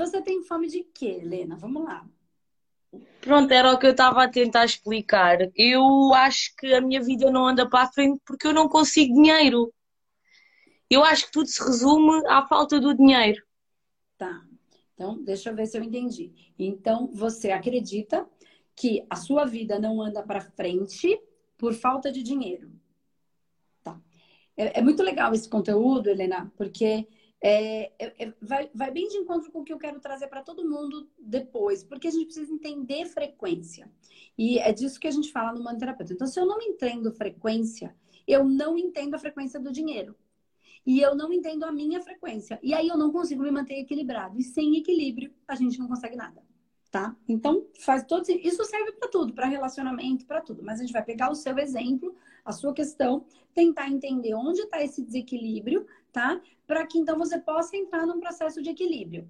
você tem fome de quê, Helena? Vamos lá. Pronto, era o que eu estava a tentar explicar. Eu acho que a minha vida não anda para a frente porque eu não consigo dinheiro. Eu acho que tudo se resume à falta do dinheiro. Tá. Então, deixa eu ver se eu entendi. Então, você acredita que a sua vida não anda para frente por falta de dinheiro. Tá. É, é muito legal esse conteúdo, Helena, porque é, é, é, vai, vai bem de encontro com o que eu quero trazer para todo mundo depois, porque a gente precisa entender frequência. E é disso que a gente fala no Manoterapeuta. Então, se eu não entendo frequência, eu não entendo a frequência do dinheiro. E eu não entendo a minha frequência. E aí eu não consigo me manter equilibrado. E sem equilíbrio, a gente não consegue nada tá? Então, faz todo isso serve para tudo, para relacionamento, para tudo. Mas a gente vai pegar o seu exemplo, a sua questão, tentar entender onde está esse desequilíbrio, tá? Para que então você possa entrar num processo de equilíbrio,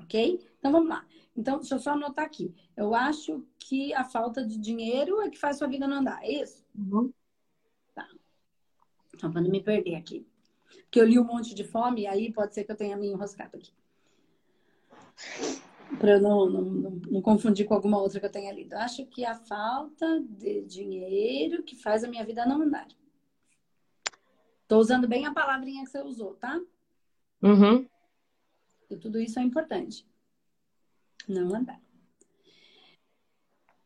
ok? Então vamos lá. Então, deixa eu só anotar aqui. Eu acho que a falta de dinheiro é que faz sua vida não andar, é isso? Uhum. Tá. Só para não me perder aqui. Porque eu li um monte de fome, aí pode ser que eu tenha me enroscado aqui para eu não, não, não, não, confundir com alguma outra que eu tenha lido. Acho que a falta de dinheiro que faz a minha vida não andar. Estou usando bem a palavrinha que você usou, tá? Uhum. E tudo isso é importante. Não andar.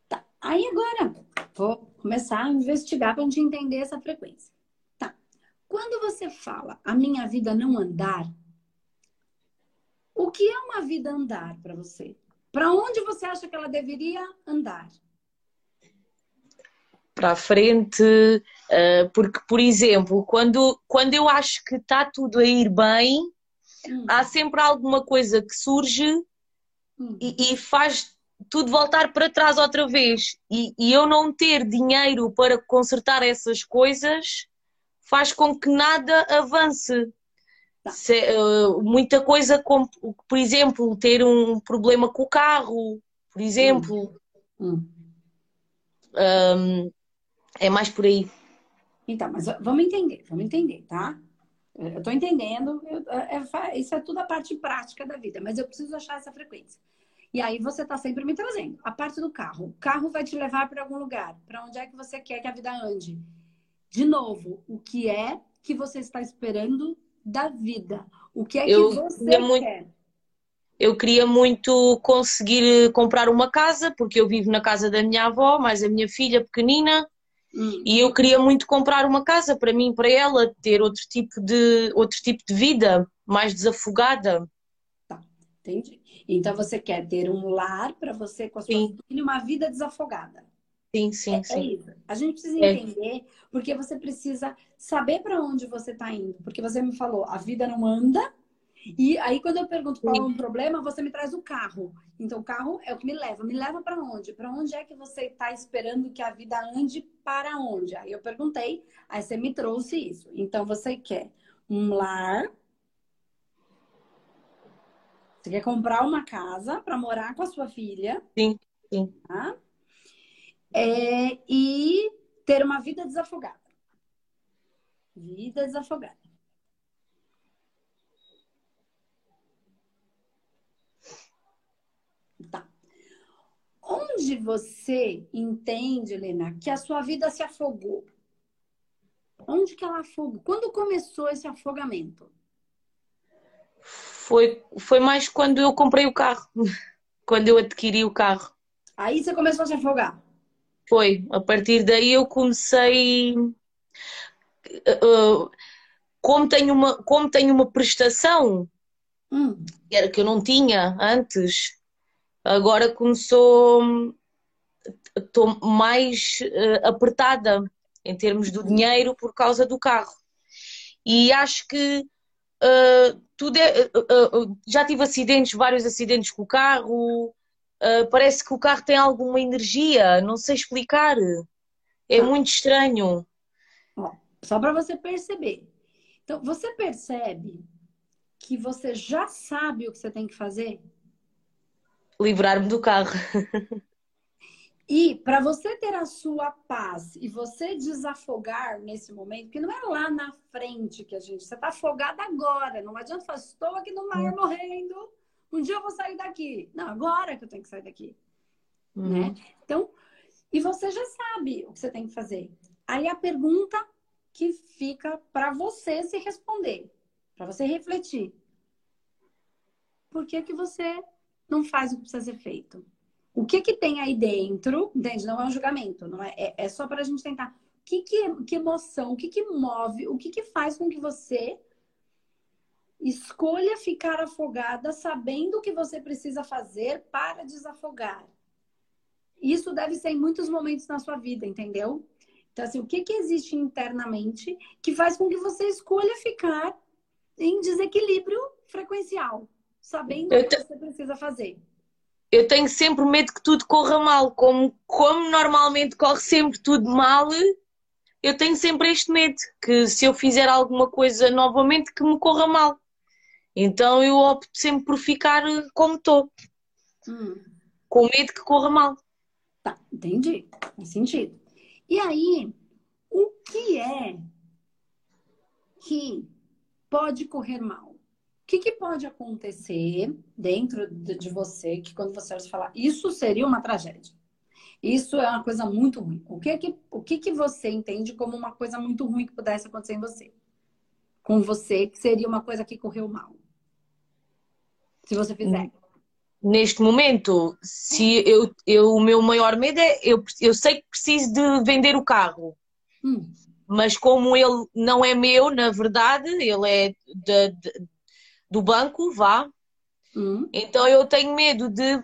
Tá. Aí agora, vou começar a investigar para a gente entender essa frequência. Tá. Quando você fala a minha vida não andar, o que é uma vida andar para você? Para onde você acha que ela deveria andar? Para frente, porque, por exemplo, quando, quando eu acho que está tudo a ir bem, hum. há sempre alguma coisa que surge hum. e, e, faz tudo voltar para trás outra vez. E, e eu não ter dinheiro para consertar essas coisas faz com que nada avance. Tá. Se, uh, muita coisa como, por exemplo, ter um problema com o carro, por exemplo. Hum. Um, é mais por aí. Então, mas vamos entender, vamos entender, tá? Eu tô entendendo, eu, é, é, isso é tudo a parte prática da vida, mas eu preciso achar essa frequência. E aí você tá sempre me trazendo a parte do carro. O carro vai te levar para algum lugar. Para onde é que você quer que a vida ande? De novo, o que é que você está esperando da vida. O que é que eu você quer? Muito, eu queria muito conseguir comprar uma casa, porque eu vivo na casa da minha avó, mais a minha filha pequenina, hum. e eu queria muito comprar uma casa para mim, para ela, ter outro tipo de, outro tipo de vida, mais desafogada. Tá, entendi. Então você quer ter um lar para você com a sua Sim. filha, uma vida desafogada. Sim, sim, é, sim. É isso. A gente precisa é. entender, porque você precisa saber para onde você está indo. Porque você me falou, a vida não anda. E aí, quando eu pergunto qual é o problema, você me traz o carro. Então, o carro é o que me leva. Me leva para onde? Para onde é que você está esperando que a vida ande para onde? Aí eu perguntei, aí você me trouxe isso. Então, você quer um lar. Você quer comprar uma casa para morar com a sua filha. Sim, sim. Tá? é, e ter uma vida desafogada. Vida desafogada. Tá. Onde você entende, Helena, que a sua vida se afogou? Onde que ela afogou? Quando começou esse afogamento? Foi, foi mais quando eu comprei o carro. Quando eu adquiri o carro. Aí você começou a se afogar? Foi. A partir daí eu comecei. Uh, como, tenho uma, como tenho uma prestação, hum. era que eu não tinha antes, agora começou. Estou mais uh, apertada em termos do dinheiro por causa do carro. E acho que uh, tudo é, já tive acidentes, vários acidentes com o carro, uh, parece que o carro tem alguma energia, não sei explicar. É muito estranho. Só para você perceber. Então, você percebe que você já sabe o que você tem que fazer? Livrar-me do carro. E para você ter a sua paz e você desafogar nesse momento, que não é lá na frente que a gente. Você está afogada agora. Não adianta falar, estou aqui no mar morrendo um dia eu vou sair daqui. Não, agora que eu tenho que sair daqui. Uhum. Né? Então, e você já sabe o que você tem que fazer. Aí a pergunta que fica para você se responder, para você refletir. Por que que você não faz o que precisa ser feito? O que que tem aí dentro, entende? Não é um julgamento, não é, é, é só para a gente tentar. O que que, que emoção, o que que move, o que que faz com que você escolha ficar afogada sabendo o que você precisa fazer para desafogar? Isso deve ser em muitos momentos na sua vida, entendeu? Então, assim, o que, que existe internamente que faz com que você escolha ficar em desequilíbrio frequencial, sabendo o que você precisa fazer? Eu tenho sempre medo que tudo corra mal. Como, como normalmente corre sempre tudo mal, eu tenho sempre este medo que se eu fizer alguma coisa novamente que me corra mal. Então eu opto sempre por ficar como estou. Hum. Com medo que corra mal. Tá, entendi. Faz sentido. E aí, o que é que pode correr mal? O que, que pode acontecer dentro de você que quando você falar isso seria uma tragédia? Isso é uma coisa muito ruim. O que, que, o que, que você entende como uma coisa muito ruim que pudesse acontecer em você? Com você, que seria uma coisa que correu mal? Se você fizer. Neste momento, se eu, eu, o meu maior medo é eu, eu sei que preciso de vender o carro, hum. mas como ele não é meu, na verdade, ele é de, de, do banco, vá. Hum. Então eu tenho medo de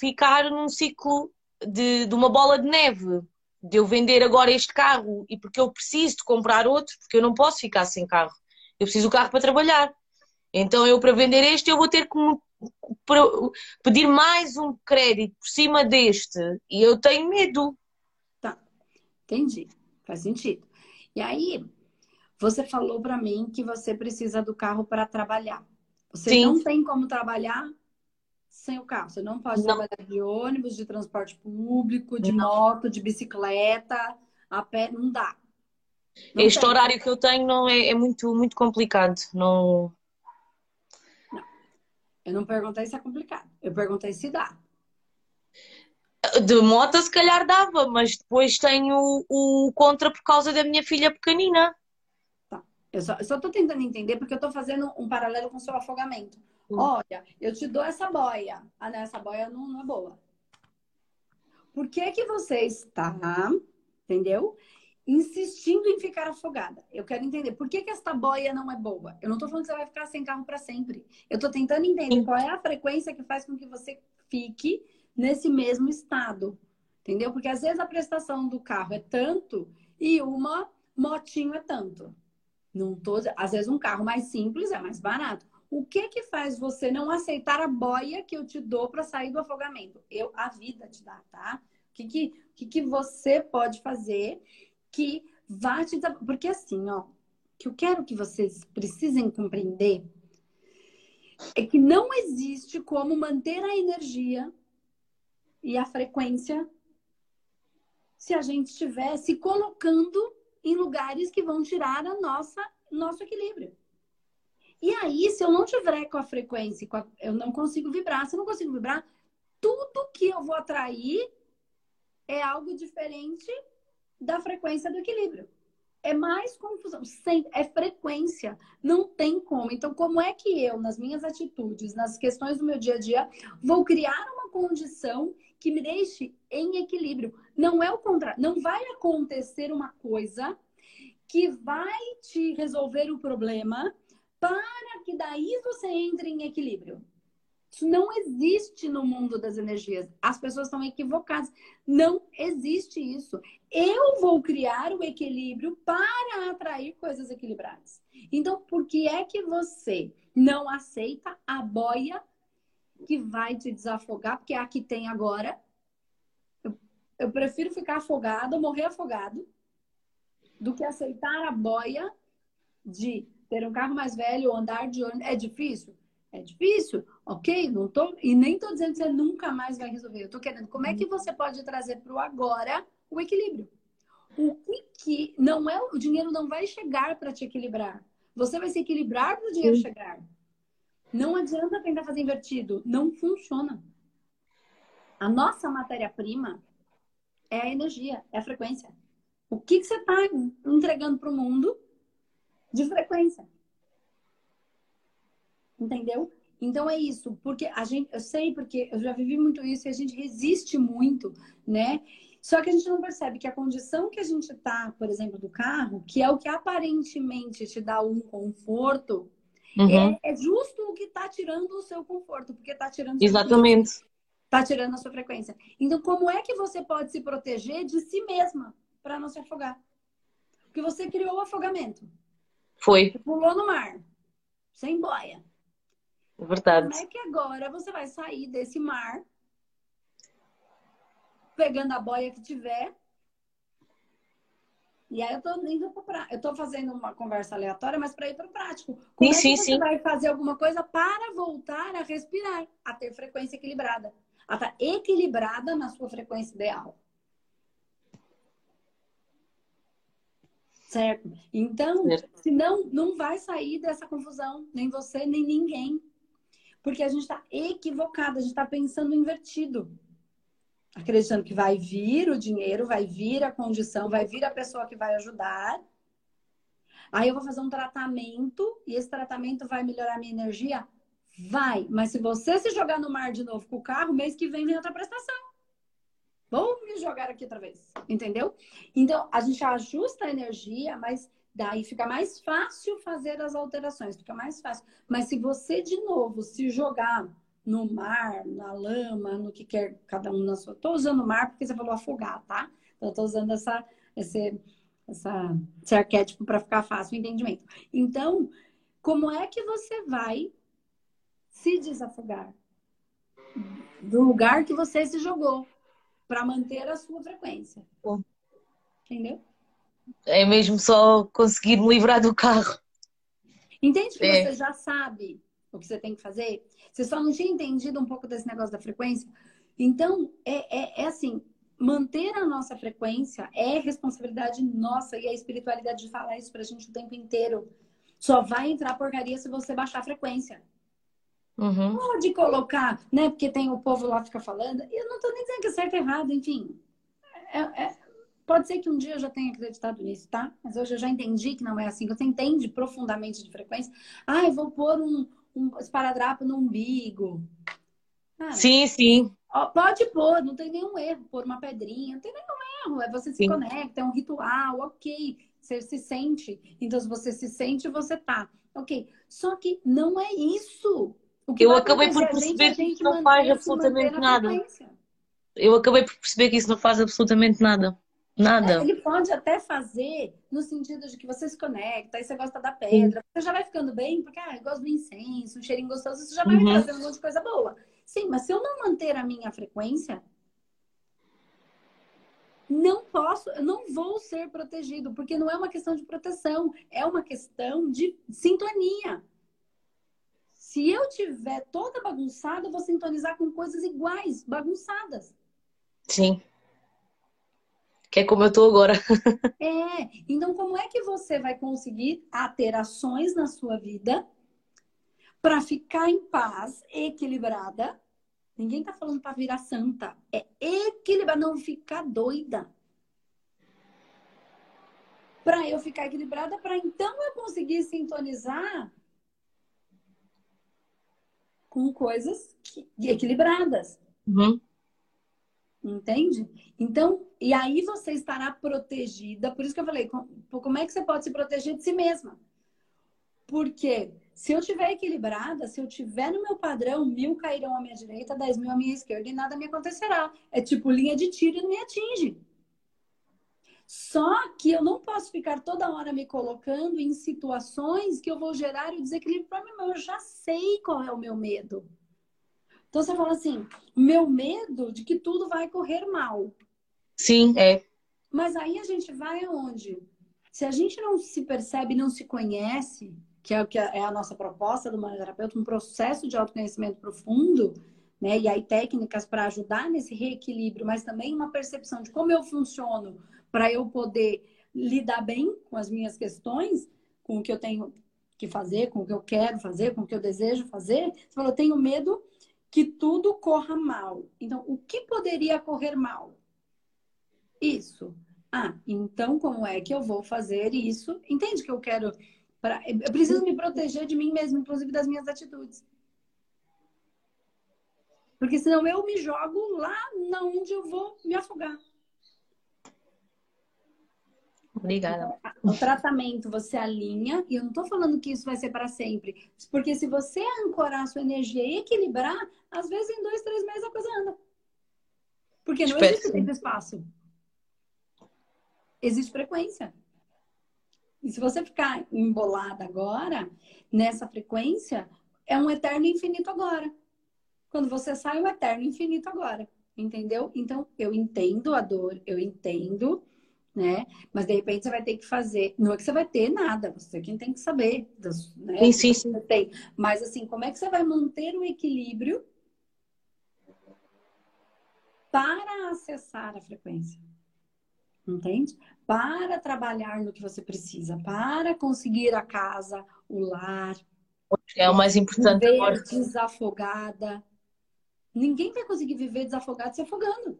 ficar num ciclo de, de uma bola de neve, de eu vender agora este carro e porque eu preciso de comprar outro, porque eu não posso ficar sem carro. Eu preciso do carro para trabalhar. Então eu para vender este eu vou ter que pedir mais um crédito por cima deste e eu tenho medo. Tá, entendi. Faz sentido. E aí, você falou para mim que você precisa do carro para trabalhar. Você Sim. não tem como trabalhar sem o carro. Você não pode não. trabalhar de ônibus, de transporte público, de não. moto, de bicicleta, a pé, não dá. Não este tem. horário que eu tenho não é, é muito, muito complicado. Não, eu não perguntei se é complicado. Eu perguntei se dá. De moto se calhar dava, mas depois tenho o, o contra por causa da minha filha pequenina. Eu só, estou tentando entender porque eu estou fazendo um paralelo com o seu afogamento. Hum. Olha, eu te dou essa boia. Ah, não, essa boia não, não é boa. Por que que você está, entendeu? insistindo em ficar afogada. Eu quero entender por que, que esta boia não é boa. Eu não estou falando que você vai ficar sem carro para sempre. Eu estou tentando entender qual é a frequência que faz com que você fique nesse mesmo estado. Entendeu? Porque às vezes a prestação do carro é tanto e uma motinho é tanto. Não tô, às vezes um carro mais simples é mais barato. O que que faz você não aceitar a boia que eu te dou para sair do afogamento? Eu a vida te dá, tá? O que que, o que, que você pode fazer que vai te Porque assim, ó, que eu quero que vocês precisem compreender é que não existe como manter a energia e a frequência se a gente estiver se colocando em lugares que vão tirar a nossa nosso equilíbrio. E aí, se eu não tiver com a frequência, com a, eu não consigo vibrar. Se eu não consigo vibrar, tudo que eu vou atrair é algo diferente da frequência do equilíbrio. É mais confusão, é frequência, não tem como. Então, como é que eu, nas minhas atitudes, nas questões do meu dia a dia, vou criar uma condição que me deixe em equilíbrio? Não é o contrário, não vai acontecer uma coisa que vai te resolver o problema para que daí você entre em equilíbrio. Isso não existe no mundo das energias. As pessoas estão equivocadas. Não existe isso. Eu vou criar o equilíbrio para atrair coisas equilibradas. Então, por que é que você não aceita a boia que vai te desafogar? Porque é a que tem agora. Eu, eu prefiro ficar afogado, morrer afogado, do que aceitar a boia de ter um carro mais velho ou andar de ônibus. É difícil? É difícil, ok? Não tô, e nem estou dizendo que você nunca mais vai resolver. Eu estou querendo, como é que você pode trazer para o agora o equilíbrio? O que, que não é o dinheiro não vai chegar para te equilibrar. Você vai se equilibrar para o dinheiro Sim. chegar. Não adianta tentar fazer invertido, não funciona. A nossa matéria-prima é a energia, é a frequência. O que, que você está entregando para o mundo de frequência? Entendeu? Então é isso, porque a gente, eu sei porque eu já vivi muito isso e a gente resiste muito, né? Só que a gente não percebe que a condição que a gente tá, por exemplo, do carro, que é o que aparentemente te dá um conforto, uhum. é, é, justo o que está tirando o seu conforto, porque está tirando Exatamente. Está tirando a sua frequência. Então, como é que você pode se proteger de si mesma para não se afogar? Porque você criou o afogamento. Foi. Você pulou no mar, sem boia. É verdade. Como é que agora você vai sair desse mar pegando a boia que tiver. E aí eu tô indo para eu tô fazendo uma conversa aleatória, mas para ir para o prático. Como sim, é que sim, você sim. vai fazer alguma coisa para voltar a respirar, a ter frequência equilibrada, a estar tá equilibrada na sua frequência ideal. Certo? Então, certo. senão não vai sair dessa confusão, nem você, nem ninguém. Porque a gente está equivocado, a gente está pensando invertido acreditando que vai vir o dinheiro, vai vir a condição, vai vir a pessoa que vai ajudar. Aí eu vou fazer um tratamento e esse tratamento vai melhorar a minha energia? Vai. Mas se você se jogar no mar de novo com o carro, mês que vem vem outra prestação. Vou me jogar aqui outra vez. Entendeu? Então, a gente ajusta a energia, mas daí fica mais fácil fazer as alterações, fica mais fácil. Mas se você de novo se jogar no mar, na lama, no que quer cada um na sua. Estou usando mar porque você falou afogar, tá? Então, estou usando essa, esse, essa, esse arquétipo para ficar fácil o entendimento. Então, como é que você vai se desafogar do lugar que você se jogou para manter a sua frequência? Entendeu? É mesmo só conseguir me livrar do carro. Entende que é. você já sabe o que você tem que fazer. Você só não tinha entendido um pouco desse negócio da frequência. Então, é, é, é assim, manter a nossa frequência é responsabilidade nossa e a espiritualidade de falar isso pra gente o tempo inteiro. Só vai entrar porcaria se você baixar a frequência. Uhum. Pode colocar, né? Porque tem o povo lá que fica falando. Eu não tô nem dizendo que é certo ou errado, enfim. É, é, pode ser que um dia eu já tenha acreditado nisso, tá? Mas hoje eu já entendi que não é assim. Você entende profundamente de frequência. Ah, eu vou pôr um, um esparadrapo no umbigo. Ah, sim, sim. Pode pôr, não tem nenhum erro, pôr uma pedrinha, não tem nenhum erro. É você se sim. conecta, é um ritual, ok. Você se sente. Então, se você se sente, você tá. Ok. Só que não é isso. Eu acabei por perceber que isso não faz absolutamente nada. Eu acabei por perceber que isso não faz absolutamente nada. Nada. Ele pode até fazer no sentido de que você se conecta, aí você gosta da pedra, Sim. você já vai ficando bem, porque ah, eu gosto do incenso, um cheirinho gostoso, você já vai uhum. trazer um monte de coisa boa. Sim, mas se eu não manter a minha frequência, não posso, eu não vou ser protegido, porque não é uma questão de proteção, é uma questão de sintonia. Se eu tiver toda bagunçada, eu vou sintonizar com coisas iguais, bagunçadas. Sim que é como eu estou agora. é, então como é que você vai conseguir ter ações na sua vida para ficar em paz, equilibrada? Ninguém está falando para virar santa, é equilibrar, não ficar doida. Para eu ficar equilibrada, para então eu conseguir sintonizar com coisas que, equilibradas. Uhum. Entende? Então, e aí você estará protegida. Por isso que eu falei, como é que você pode se proteger de si mesma? Porque se eu estiver equilibrada, se eu estiver no meu padrão, mil cairão à minha direita, dez mil à minha esquerda e nada me acontecerá. É tipo linha de tiro e não me atinge. Só que eu não posso ficar toda hora me colocando em situações que eu vou gerar o desequilíbrio para mim. Eu já sei qual é o meu medo. Então você fala assim: meu medo de que tudo vai correr mal. Sim, é. Mas aí a gente vai aonde? Se a gente não se percebe, não se conhece, que é o que é a nossa proposta do manoterapeuta, um processo de autoconhecimento profundo, né? E aí técnicas para ajudar nesse reequilíbrio, mas também uma percepção de como eu funciono para eu poder lidar bem com as minhas questões, com o que eu tenho que fazer, com o que eu quero fazer, com o que eu desejo fazer. Você falou, eu tenho medo que tudo corra mal. Então, o que poderia correr mal? Isso. Ah, então como é que eu vou fazer isso? Entende que eu quero. Pra... Eu preciso me proteger de mim mesmo, inclusive das minhas atitudes. Porque senão eu me jogo lá onde eu vou me afogar. Obrigada. O tratamento você alinha, e eu não estou falando que isso vai ser para sempre. Porque se você ancorar a sua energia e equilibrar, às vezes em dois, três meses a coisa anda. Porque não Espero existe tempo espaço. Existe frequência. E se você ficar embolada agora, nessa frequência, é um eterno infinito agora. Quando você sai, é um eterno infinito agora. Entendeu? Então, eu entendo a dor, eu entendo né? Mas de repente você vai ter que fazer. Não é que você vai ter nada, você é quem tem que saber. Né? Sim, sim, sim. Tem. Mas assim, como é que você vai manter o equilíbrio para acessar a frequência? Entende? Para trabalhar no que você precisa, para conseguir a casa, o lar. É o mais importante viver agora. desafogada. Ninguém vai conseguir viver desafogado se afogando.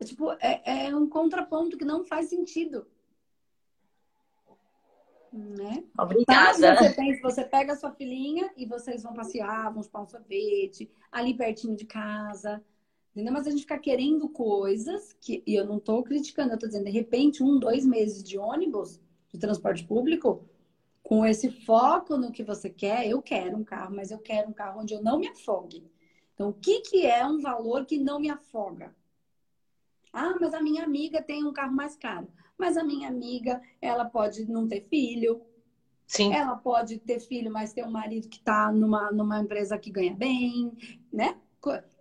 É, tipo, é, é um contraponto que não faz sentido. Né? Obrigada. Você, tem, você pega a sua filhinha e vocês vão passear, vão chupar um sorvete, ali pertinho de casa. Entendeu? Mas a gente fica querendo coisas que, e eu não estou criticando, eu estou dizendo, de repente, um, dois meses de ônibus, de transporte público, com esse foco no que você quer, eu quero um carro, mas eu quero um carro onde eu não me afogue. Então, o que, que é um valor que não me afoga? Ah, mas a minha amiga tem um carro mais caro. Mas a minha amiga, ela pode não ter filho. Sim. Ela pode ter filho, mas ter um marido que está numa, numa empresa que ganha bem, né?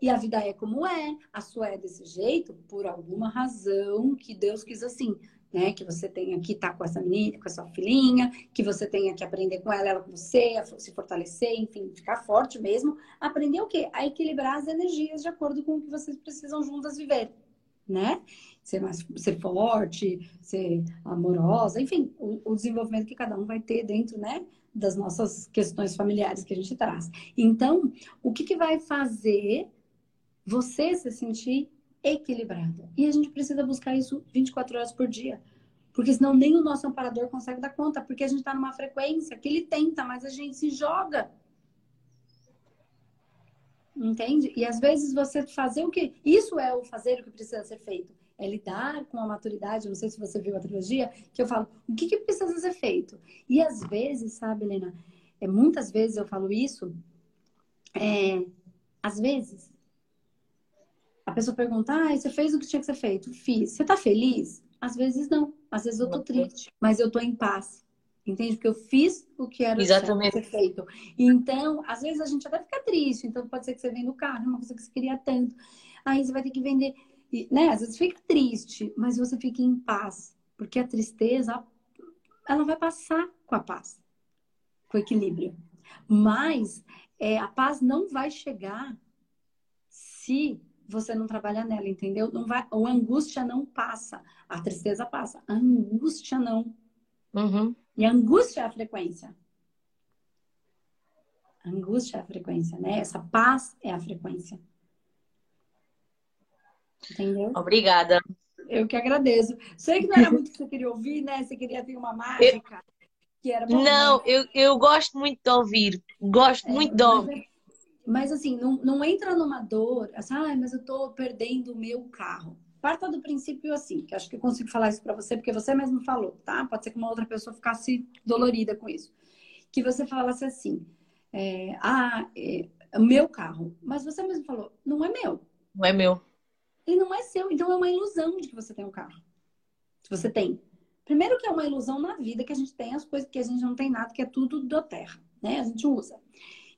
E a vida é como é, a sua é desse jeito, por alguma razão que Deus quis assim, né? Que você tenha que estar tá com essa menina, com a sua filhinha, que você tenha que aprender com ela, ela com você, se fortalecer, enfim, ficar forte mesmo. Aprender o quê? A equilibrar as energias de acordo com o que vocês precisam juntas viver né? Ser mais ser forte, ser amorosa, enfim, o, o, desenvolvimento que cada um vai ter dentro, né? Das nossas questões familiares que a gente traz. Então, o que, que vai fazer você se sentir equilibrada? E a gente precisa buscar isso 24 horas por dia. Porque senão nem o nosso amparador consegue dar conta, porque a gente está numa frequência que ele tenta, mas a gente se joga Entende? E às vezes você fazer o que. Isso é o fazer o que precisa ser feito. É lidar com a maturidade. Não sei se você viu a trilogia, que eu falo, o que, que precisa ser feito? E às vezes, sabe, Helena, é, muitas vezes eu falo isso. É, às vezes, a pessoa pergunta: ah, você fez o que tinha que ser feito? Fiz. Você tá feliz? Às vezes não. Às vezes eu tô triste, mas eu tô em paz. Entende? Porque eu fiz o que era Exatamente. ser feito. Então, às vezes a gente até fica triste. Então, pode ser que você venda o carro, uma coisa que você queria tanto. Aí você vai ter que vender. E, né? Às vezes fica triste, mas você fica em paz. Porque a tristeza, ela vai passar com a paz, com o equilíbrio. Mas é, a paz não vai chegar se você não trabalhar nela, entendeu? Não vai, a angústia não passa, a tristeza passa, a angústia não. Uhum. E a angústia é a frequência. A angústia é a frequência, né? Essa paz é a frequência. Entendeu? Obrigada. Eu que agradeço. Sei que não era muito o que você queria ouvir, né? Você queria ter uma mágica. Eu... Que era não, né? eu, eu gosto muito de ouvir. Gosto é, muito de ouvir. Mas, assim, não, não entra numa dor, assim, ah, mas eu tô perdendo o meu carro parta do princípio assim, que acho que eu consigo falar isso para você, porque você mesmo falou, tá? Pode ser que uma outra pessoa ficasse dolorida com isso. Que você falasse assim, é, ah, é, é meu carro. Mas você mesmo falou, não é meu. Não é meu. Ele não é seu, então é uma ilusão de que você tem um carro. Se você tem. Primeiro que é uma ilusão na vida que a gente tem as coisas que a gente não tem nada, que é tudo da terra, né? A gente usa.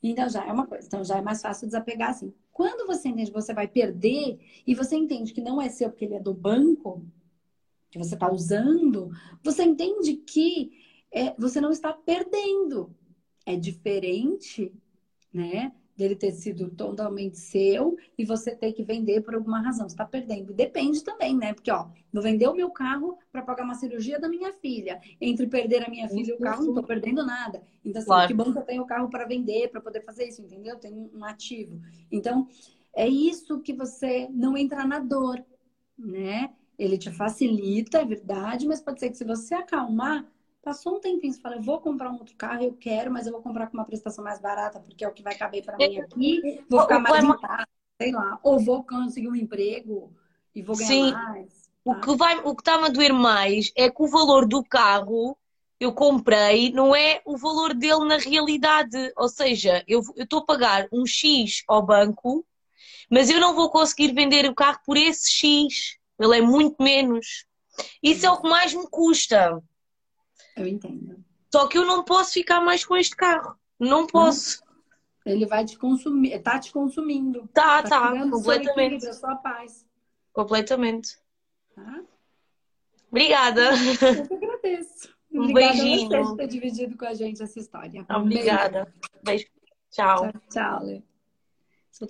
Então já é uma coisa. Então já é mais fácil desapegar assim. Quando você entende que você vai perder e você entende que não é seu porque ele é do banco, que você está usando, você entende que é, você não está perdendo. É diferente, né? Dele ter sido totalmente seu e você ter que vender por alguma razão. Você está perdendo. Depende também, né? Porque, ó, vou vender o meu carro para pagar uma cirurgia da minha filha. Entre perder a minha filha e o carro, não estou perdendo nada. Então, assim, claro. que bom que eu tenho o carro para vender, para poder fazer isso, entendeu? Tenho um ativo. Então, é isso que você não entra na dor, né? Ele te facilita, é verdade, mas pode ser que se você acalmar, Passou um tempinho, você fala, eu vou comprar um outro carro, eu quero, mas eu vou comprar com uma prestação mais barata, porque é o que vai caber para mim aqui, vou ficar mais em casa, sei lá, ou vou conseguir um emprego e vou ganhar Sim. mais. Tá? O que vai, o que está-me a doer mais é que o valor do carro eu comprei não é o valor dele na realidade. Ou seja, eu estou a pagar um X ao banco, mas eu não vou conseguir vender o carro por esse X. Ele é muito menos. Isso é o que mais me custa. Eu entendo. Só que eu não posso ficar mais com este carro. Não posso. Ele vai te consumir, tá te consumindo. Tá, tá, tá completamente. A sua paz. Completamente. Tá? Obrigada. Eu que agradeço. Um Obrigada beijinho. por ter dividido com a gente essa história. Obrigada. Beijo. Beijo. Tchau. Tchau, tchau